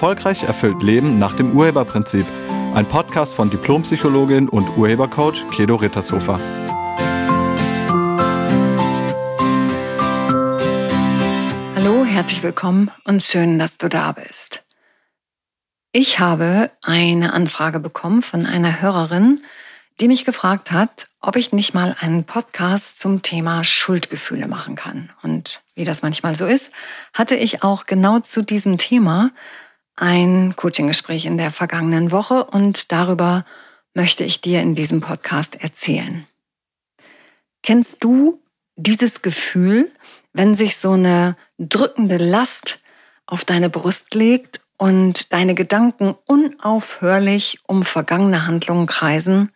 Erfolgreich erfüllt Leben nach dem Urheberprinzip. Ein Podcast von Diplompsychologin und Urhebercoach Kedo Rittershofer. Hallo, herzlich willkommen und schön, dass du da bist. Ich habe eine Anfrage bekommen von einer Hörerin, die mich gefragt hat, ob ich nicht mal einen Podcast zum Thema Schuldgefühle machen kann. Und wie das manchmal so ist, hatte ich auch genau zu diesem Thema ein Coaching-Gespräch in der vergangenen Woche und darüber möchte ich dir in diesem Podcast erzählen. Kennst du dieses Gefühl, wenn sich so eine drückende Last auf deine Brust legt und deine Gedanken unaufhörlich um vergangene Handlungen kreisen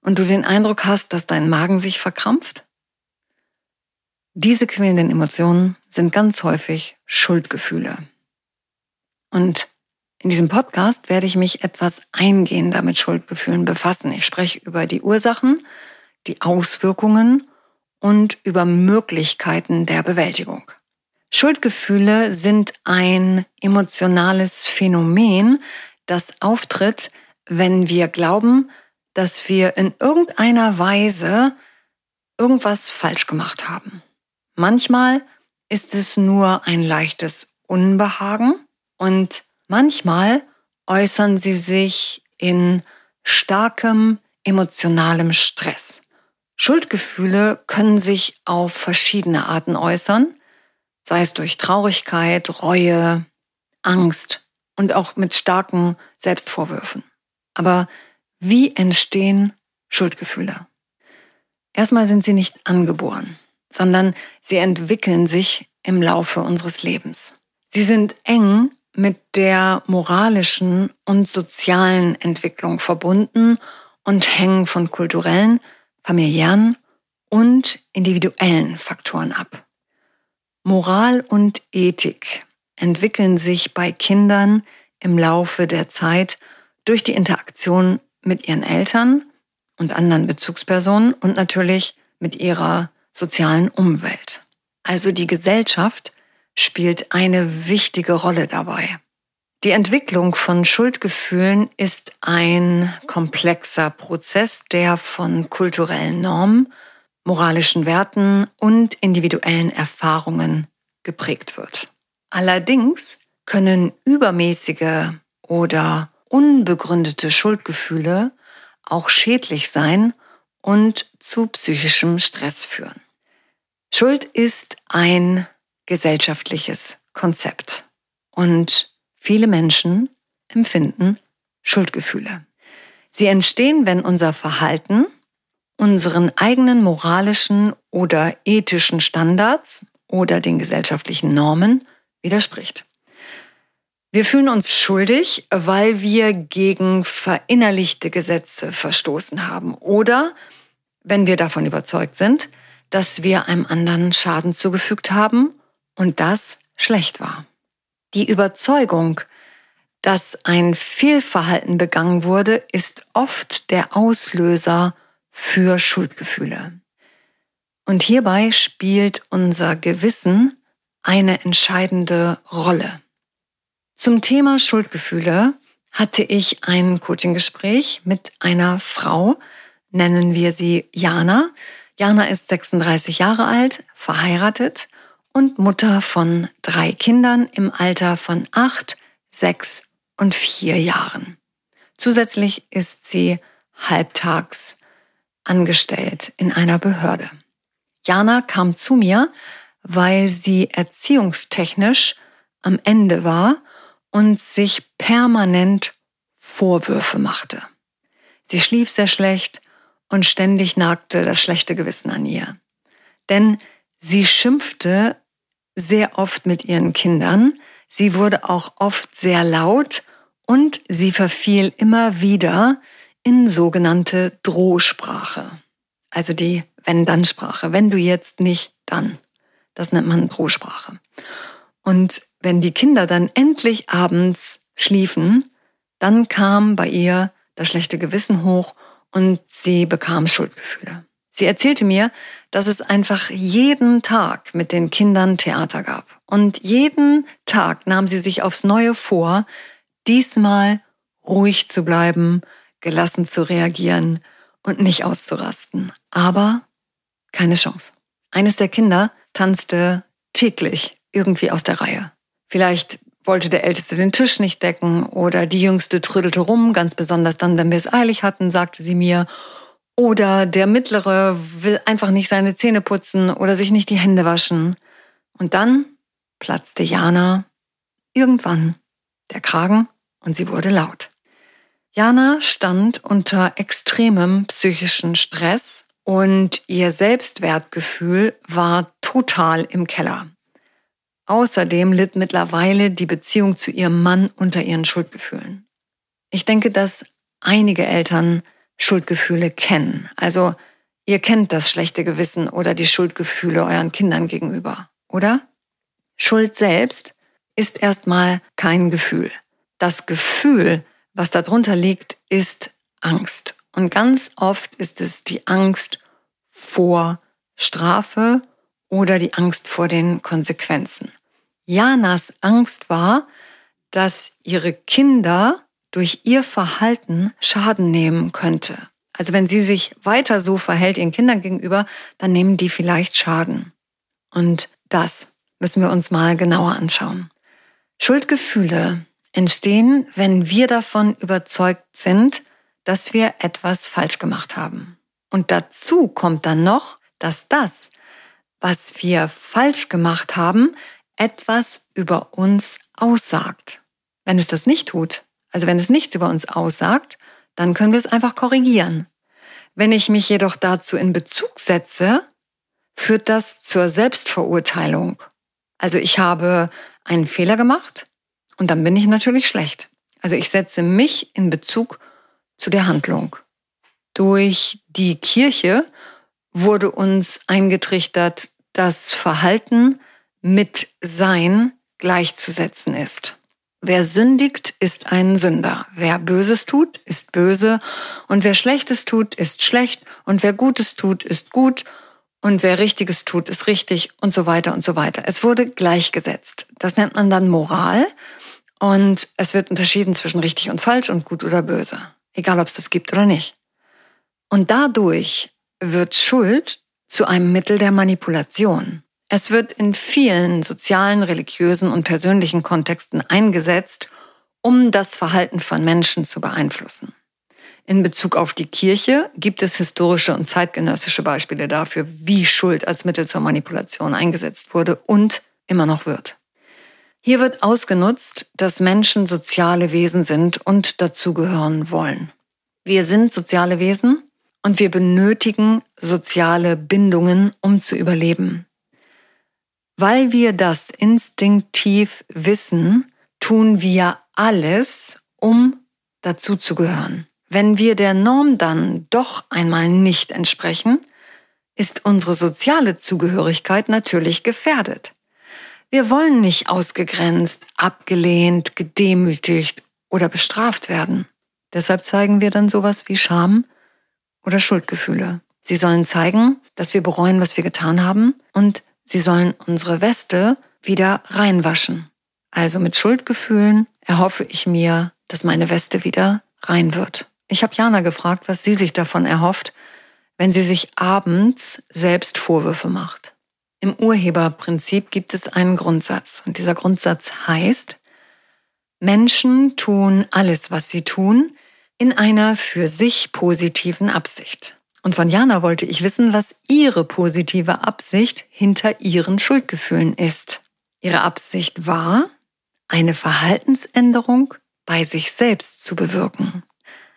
und du den Eindruck hast, dass dein Magen sich verkrampft? Diese quälenden Emotionen sind ganz häufig Schuldgefühle. Und in diesem Podcast werde ich mich etwas eingehender mit Schuldgefühlen befassen. Ich spreche über die Ursachen, die Auswirkungen und über Möglichkeiten der Bewältigung. Schuldgefühle sind ein emotionales Phänomen, das auftritt, wenn wir glauben, dass wir in irgendeiner Weise irgendwas falsch gemacht haben. Manchmal ist es nur ein leichtes Unbehagen und manchmal äußern sie sich in starkem emotionalem Stress. Schuldgefühle können sich auf verschiedene Arten äußern sei es durch Traurigkeit, Reue, Angst und auch mit starken Selbstvorwürfen. Aber wie entstehen Schuldgefühle? Erstmal sind sie nicht angeboren, sondern sie entwickeln sich im Laufe unseres Lebens. Sie sind eng mit der moralischen und sozialen Entwicklung verbunden und hängen von kulturellen, familiären und individuellen Faktoren ab. Moral und Ethik entwickeln sich bei Kindern im Laufe der Zeit durch die Interaktion mit ihren Eltern und anderen Bezugspersonen und natürlich mit ihrer sozialen Umwelt. Also die Gesellschaft spielt eine wichtige Rolle dabei. Die Entwicklung von Schuldgefühlen ist ein komplexer Prozess, der von kulturellen Normen moralischen Werten und individuellen Erfahrungen geprägt wird. Allerdings können übermäßige oder unbegründete Schuldgefühle auch schädlich sein und zu psychischem Stress führen. Schuld ist ein gesellschaftliches Konzept und viele Menschen empfinden Schuldgefühle. Sie entstehen, wenn unser Verhalten unseren eigenen moralischen oder ethischen Standards oder den gesellschaftlichen Normen widerspricht. Wir fühlen uns schuldig, weil wir gegen verinnerlichte Gesetze verstoßen haben oder wenn wir davon überzeugt sind, dass wir einem anderen Schaden zugefügt haben und das schlecht war. Die Überzeugung, dass ein Fehlverhalten begangen wurde, ist oft der Auslöser für Schuldgefühle. Und hierbei spielt unser Gewissen eine entscheidende Rolle. Zum Thema Schuldgefühle hatte ich ein Coaching-Gespräch mit einer Frau, nennen wir sie Jana. Jana ist 36 Jahre alt, verheiratet und Mutter von drei Kindern im Alter von acht, sechs und vier Jahren. Zusätzlich ist sie halbtags angestellt in einer Behörde. Jana kam zu mir, weil sie erziehungstechnisch am Ende war und sich permanent Vorwürfe machte. Sie schlief sehr schlecht und ständig nagte das schlechte Gewissen an ihr. Denn sie schimpfte sehr oft mit ihren Kindern, sie wurde auch oft sehr laut und sie verfiel immer wieder in sogenannte Drohsprache. Also die Wenn-Dann-Sprache. Wenn du jetzt nicht, dann. Das nennt man Drohsprache. Und wenn die Kinder dann endlich abends schliefen, dann kam bei ihr das schlechte Gewissen hoch und sie bekam Schuldgefühle. Sie erzählte mir, dass es einfach jeden Tag mit den Kindern Theater gab. Und jeden Tag nahm sie sich aufs Neue vor, diesmal ruhig zu bleiben, gelassen zu reagieren und nicht auszurasten. Aber keine Chance. Eines der Kinder tanzte täglich irgendwie aus der Reihe. Vielleicht wollte der Älteste den Tisch nicht decken oder die Jüngste trödelte rum, ganz besonders dann, wenn wir es eilig hatten, sagte sie mir. Oder der Mittlere will einfach nicht seine Zähne putzen oder sich nicht die Hände waschen. Und dann platzte Jana irgendwann der Kragen und sie wurde laut. Jana stand unter extremem psychischen Stress und ihr Selbstwertgefühl war total im Keller. Außerdem litt mittlerweile die Beziehung zu ihrem Mann unter ihren Schuldgefühlen. Ich denke, dass einige Eltern Schuldgefühle kennen. Also ihr kennt das schlechte Gewissen oder die Schuldgefühle euren Kindern gegenüber, oder? Schuld selbst ist erstmal kein Gefühl. Das Gefühl, was darunter liegt, ist Angst. Und ganz oft ist es die Angst vor Strafe oder die Angst vor den Konsequenzen. Janas Angst war, dass ihre Kinder durch ihr Verhalten Schaden nehmen könnte. Also wenn sie sich weiter so verhält ihren Kindern gegenüber, dann nehmen die vielleicht Schaden. Und das müssen wir uns mal genauer anschauen. Schuldgefühle entstehen, wenn wir davon überzeugt sind, dass wir etwas falsch gemacht haben. Und dazu kommt dann noch, dass das, was wir falsch gemacht haben, etwas über uns aussagt. Wenn es das nicht tut, also wenn es nichts über uns aussagt, dann können wir es einfach korrigieren. Wenn ich mich jedoch dazu in Bezug setze, führt das zur Selbstverurteilung. Also ich habe einen Fehler gemacht und dann bin ich natürlich schlecht. Also ich setze mich in Bezug zu der Handlung. Durch die Kirche wurde uns eingetrichtert, dass Verhalten mit Sein gleichzusetzen ist. Wer sündigt, ist ein Sünder. Wer Böses tut, ist böse. Und wer Schlechtes tut, ist schlecht. Und wer Gutes tut, ist gut. Und wer Richtiges tut, ist richtig. Und so weiter und so weiter. Es wurde gleichgesetzt. Das nennt man dann Moral. Und es wird unterschieden zwischen richtig und falsch und gut oder böse. Egal, ob es das gibt oder nicht. Und dadurch wird Schuld zu einem Mittel der Manipulation. Es wird in vielen sozialen, religiösen und persönlichen Kontexten eingesetzt, um das Verhalten von Menschen zu beeinflussen. In Bezug auf die Kirche gibt es historische und zeitgenössische Beispiele dafür, wie Schuld als Mittel zur Manipulation eingesetzt wurde und immer noch wird. Hier wird ausgenutzt, dass Menschen soziale Wesen sind und dazugehören wollen. Wir sind soziale Wesen und wir benötigen soziale Bindungen, um zu überleben. Weil wir das instinktiv wissen, tun wir alles, um dazuzugehören. Wenn wir der Norm dann doch einmal nicht entsprechen, ist unsere soziale Zugehörigkeit natürlich gefährdet. Wir wollen nicht ausgegrenzt, abgelehnt, gedemütigt oder bestraft werden. Deshalb zeigen wir dann sowas wie Scham oder Schuldgefühle. Sie sollen zeigen, dass wir bereuen, was wir getan haben und sie sollen unsere Weste wieder reinwaschen. Also mit Schuldgefühlen erhoffe ich mir, dass meine Weste wieder rein wird. Ich habe Jana gefragt, was sie sich davon erhofft, wenn sie sich abends selbst Vorwürfe macht. Im Urheberprinzip gibt es einen Grundsatz und dieser Grundsatz heißt, Menschen tun alles, was sie tun, in einer für sich positiven Absicht. Und von Jana wollte ich wissen, was ihre positive Absicht hinter ihren Schuldgefühlen ist. Ihre Absicht war, eine Verhaltensänderung bei sich selbst zu bewirken.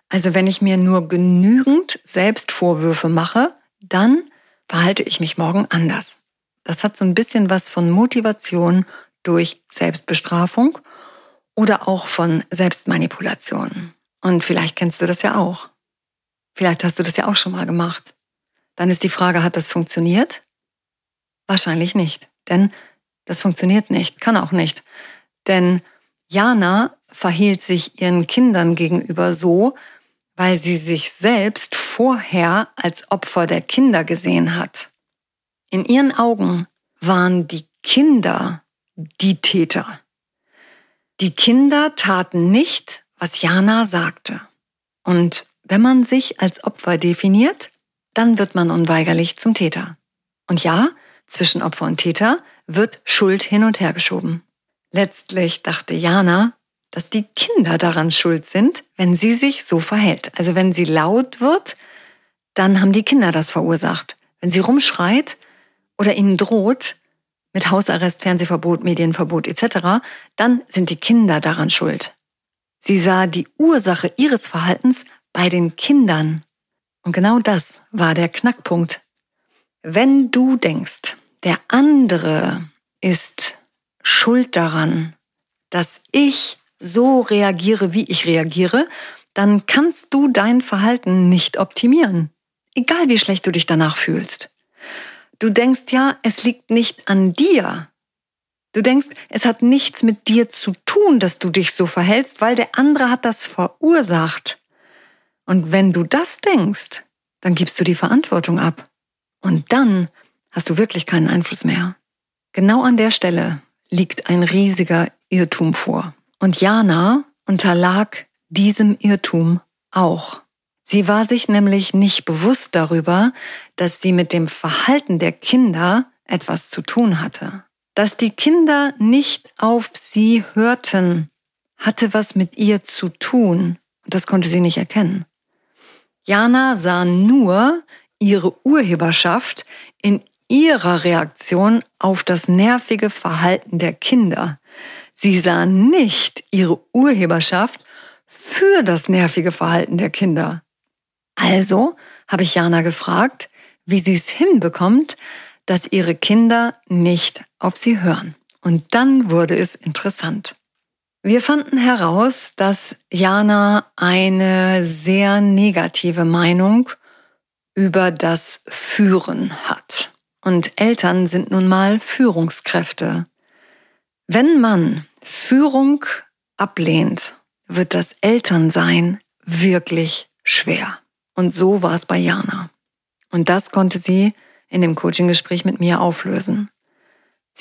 Also wenn ich mir nur genügend Selbstvorwürfe mache, dann verhalte ich mich morgen anders. Das hat so ein bisschen was von Motivation durch Selbstbestrafung oder auch von Selbstmanipulation. Und vielleicht kennst du das ja auch. Vielleicht hast du das ja auch schon mal gemacht. Dann ist die Frage, hat das funktioniert? Wahrscheinlich nicht, denn das funktioniert nicht, kann auch nicht. Denn Jana verhielt sich ihren Kindern gegenüber so, weil sie sich selbst vorher als Opfer der Kinder gesehen hat. In ihren Augen waren die Kinder die Täter. Die Kinder taten nicht, was Jana sagte. Und wenn man sich als Opfer definiert, dann wird man unweigerlich zum Täter. Und ja, zwischen Opfer und Täter wird Schuld hin und her geschoben. Letztlich dachte Jana, dass die Kinder daran schuld sind, wenn sie sich so verhält. Also wenn sie laut wird, dann haben die Kinder das verursacht. Wenn sie rumschreit oder ihnen droht, mit Hausarrest, Fernsehverbot, Medienverbot etc., dann sind die Kinder daran schuld. Sie sah die Ursache ihres Verhaltens bei den Kindern. Und genau das war der Knackpunkt. Wenn du denkst, der andere ist schuld daran, dass ich so reagiere, wie ich reagiere, dann kannst du dein Verhalten nicht optimieren. Egal wie schlecht du dich danach fühlst. Du denkst ja, es liegt nicht an dir. Du denkst, es hat nichts mit dir zu tun, dass du dich so verhältst, weil der andere hat das verursacht. Und wenn du das denkst, dann gibst du die Verantwortung ab. Und dann hast du wirklich keinen Einfluss mehr. Genau an der Stelle liegt ein riesiger Irrtum vor. Und Jana unterlag diesem Irrtum auch. Sie war sich nämlich nicht bewusst darüber, dass sie mit dem Verhalten der Kinder etwas zu tun hatte. Dass die Kinder nicht auf sie hörten, hatte was mit ihr zu tun. Und das konnte sie nicht erkennen. Jana sah nur ihre Urheberschaft in ihrer Reaktion auf das nervige Verhalten der Kinder. Sie sah nicht ihre Urheberschaft für das nervige Verhalten der Kinder. Also habe ich Jana gefragt, wie sie es hinbekommt, dass ihre Kinder nicht auf sie hören. Und dann wurde es interessant. Wir fanden heraus, dass Jana eine sehr negative Meinung über das Führen hat. Und Eltern sind nun mal Führungskräfte. Wenn man Führung ablehnt, wird das Elternsein wirklich schwer. Und so war es bei Jana. Und das konnte sie in dem Coaching-Gespräch mit mir auflösen.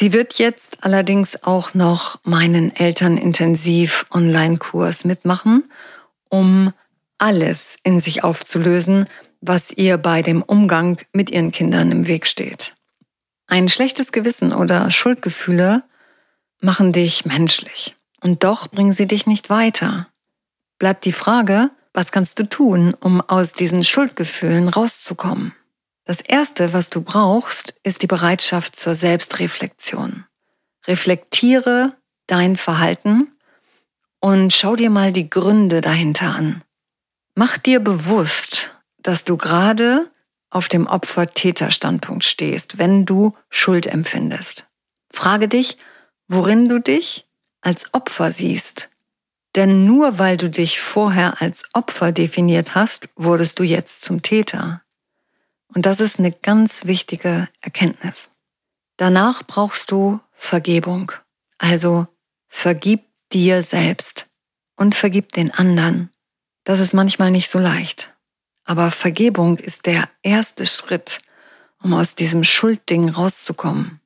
Sie wird jetzt allerdings auch noch meinen Elternintensiv Online-Kurs mitmachen, um alles in sich aufzulösen, was ihr bei dem Umgang mit ihren Kindern im Weg steht. Ein schlechtes Gewissen oder Schuldgefühle machen dich menschlich und doch bringen sie dich nicht weiter. Bleibt die Frage, was kannst du tun, um aus diesen Schuldgefühlen rauszukommen? Das Erste, was du brauchst, ist die Bereitschaft zur Selbstreflexion. Reflektiere dein Verhalten und schau dir mal die Gründe dahinter an. Mach dir bewusst, dass du gerade auf dem Opfer-Täter-Standpunkt stehst, wenn du Schuld empfindest. Frage dich, worin du dich als Opfer siehst denn nur weil du dich vorher als Opfer definiert hast, wurdest du jetzt zum Täter. Und das ist eine ganz wichtige Erkenntnis. Danach brauchst du Vergebung. Also vergib dir selbst und vergib den anderen. Das ist manchmal nicht so leicht. Aber Vergebung ist der erste Schritt, um aus diesem Schuldding rauszukommen.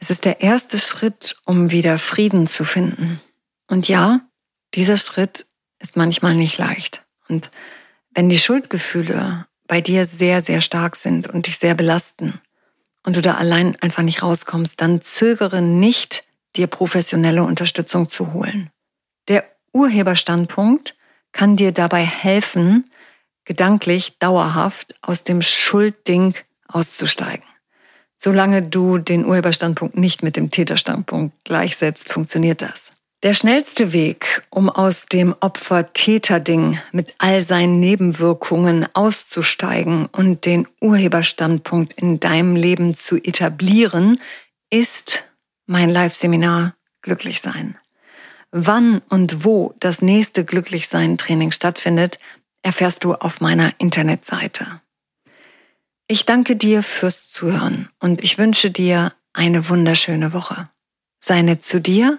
Es ist der erste Schritt, um wieder Frieden zu finden. Und ja, dieser Schritt ist manchmal nicht leicht. Und wenn die Schuldgefühle bei dir sehr, sehr stark sind und dich sehr belasten und du da allein einfach nicht rauskommst, dann zögere nicht, dir professionelle Unterstützung zu holen. Der Urheberstandpunkt kann dir dabei helfen, gedanklich dauerhaft aus dem Schuldding auszusteigen. Solange du den Urheberstandpunkt nicht mit dem Täterstandpunkt gleichsetzt, funktioniert das. Der schnellste Weg, um aus dem Opfer-Täter-Ding mit all seinen Nebenwirkungen auszusteigen und den Urheberstandpunkt in deinem Leben zu etablieren, ist mein Live-Seminar Glücklich sein. Wann und wo das nächste Glücklichsein-Training stattfindet, erfährst du auf meiner Internetseite. Ich danke dir fürs Zuhören und ich wünsche dir eine wunderschöne Woche. Sei nett zu dir